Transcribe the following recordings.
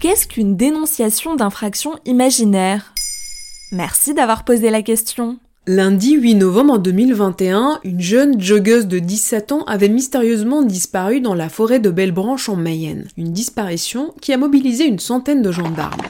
Qu'est-ce qu'une dénonciation d'infraction imaginaire? Merci d'avoir posé la question. Lundi 8 novembre 2021, une jeune joggeuse de 17 ans avait mystérieusement disparu dans la forêt de Bellebranche en Mayenne. Une disparition qui a mobilisé une centaine de gendarmes.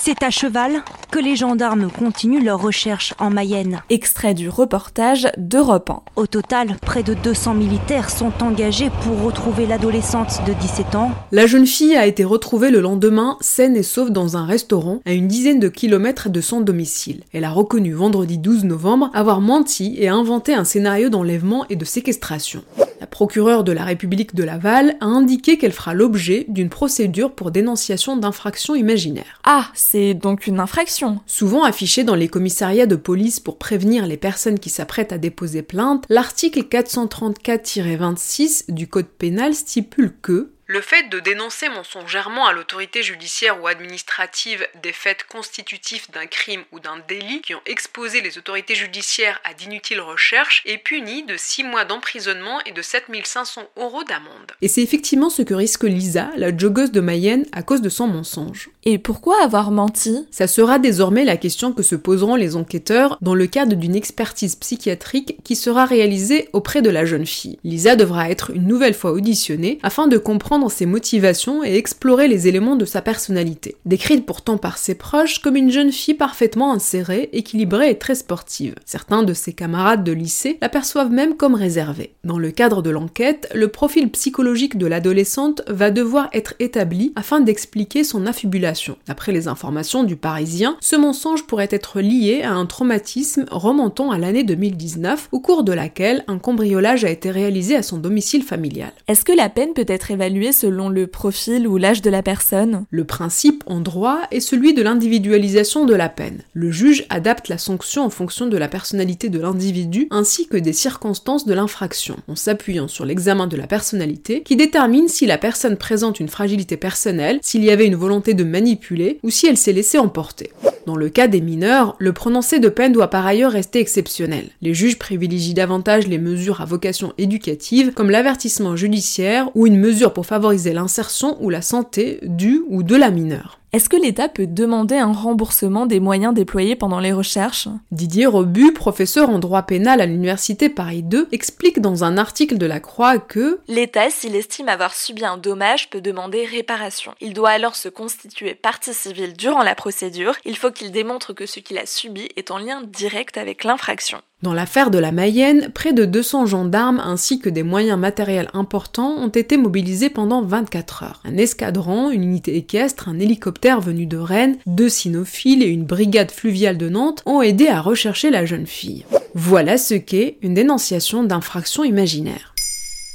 C'est à cheval? Que les gendarmes continuent leurs recherches en Mayenne. Extrait du reportage d'Europe 1. Au total, près de 200 militaires sont engagés pour retrouver l'adolescente de 17 ans. La jeune fille a été retrouvée le lendemain, saine et sauve dans un restaurant à une dizaine de kilomètres de son domicile. Elle a reconnu vendredi 12 novembre avoir menti et inventé un scénario d'enlèvement et de séquestration. La procureure de la République de Laval a indiqué qu'elle fera l'objet d'une procédure pour dénonciation d'infraction imaginaire. Ah, c'est donc une infraction. Souvent affichée dans les commissariats de police pour prévenir les personnes qui s'apprêtent à déposer plainte, l'article 434-26 du Code pénal stipule que le fait de dénoncer mensongèrement à l'autorité judiciaire ou administrative des faits constitutifs d'un crime ou d'un délit qui ont exposé les autorités judiciaires à d'inutiles recherches est puni de 6 mois d'emprisonnement et de 7500 euros d'amende. Et c'est effectivement ce que risque Lisa, la joggeuse de Mayenne, à cause de son mensonge. Et pourquoi avoir menti? Ça sera désormais la question que se poseront les enquêteurs dans le cadre d'une expertise psychiatrique qui sera réalisée auprès de la jeune fille. Lisa devra être une nouvelle fois auditionnée afin de comprendre ses motivations et explorer les éléments de sa personnalité. Décrite pourtant par ses proches comme une jeune fille parfaitement insérée, équilibrée et très sportive. Certains de ses camarades de lycée l'aperçoivent même comme réservée. Dans le cadre de l'enquête, le profil psychologique de l'adolescente va devoir être établi afin d'expliquer son affubulation. D'après les informations du Parisien, ce mensonge pourrait être lié à un traumatisme remontant à l'année 2019, au cours de laquelle un cambriolage a été réalisé à son domicile familial. Est-ce que la peine peut être évaluée selon le profil ou l'âge de la personne. Le principe en droit est celui de l'individualisation de la peine. Le juge adapte la sanction en fonction de la personnalité de l'individu ainsi que des circonstances de l'infraction, en s'appuyant sur l'examen de la personnalité qui détermine si la personne présente une fragilité personnelle, s'il y avait une volonté de manipuler ou si elle s'est laissée emporter. Dans le cas des mineurs, le prononcé de peine doit par ailleurs rester exceptionnel. Les juges privilégient davantage les mesures à vocation éducative, comme l'avertissement judiciaire ou une mesure pour favoriser l'insertion ou la santé du ou de la mineure. Est-ce que l'État peut demander un remboursement des moyens déployés pendant les recherches? Didier Robu, professeur en droit pénal à l'Université Paris 2, explique dans un article de la Croix que L'État, s'il estime avoir subi un dommage, peut demander réparation. Il doit alors se constituer partie civile durant la procédure. Il faut qu'il démontre que ce qu'il a subi est en lien direct avec l'infraction. Dans l'affaire de la Mayenne, près de 200 gendarmes ainsi que des moyens matériels importants ont été mobilisés pendant 24 heures. Un escadron, une unité équestre, un hélicoptère venu de Rennes, deux cynophiles et une brigade fluviale de Nantes ont aidé à rechercher la jeune fille. Voilà ce qu'est une dénonciation d'infraction imaginaire.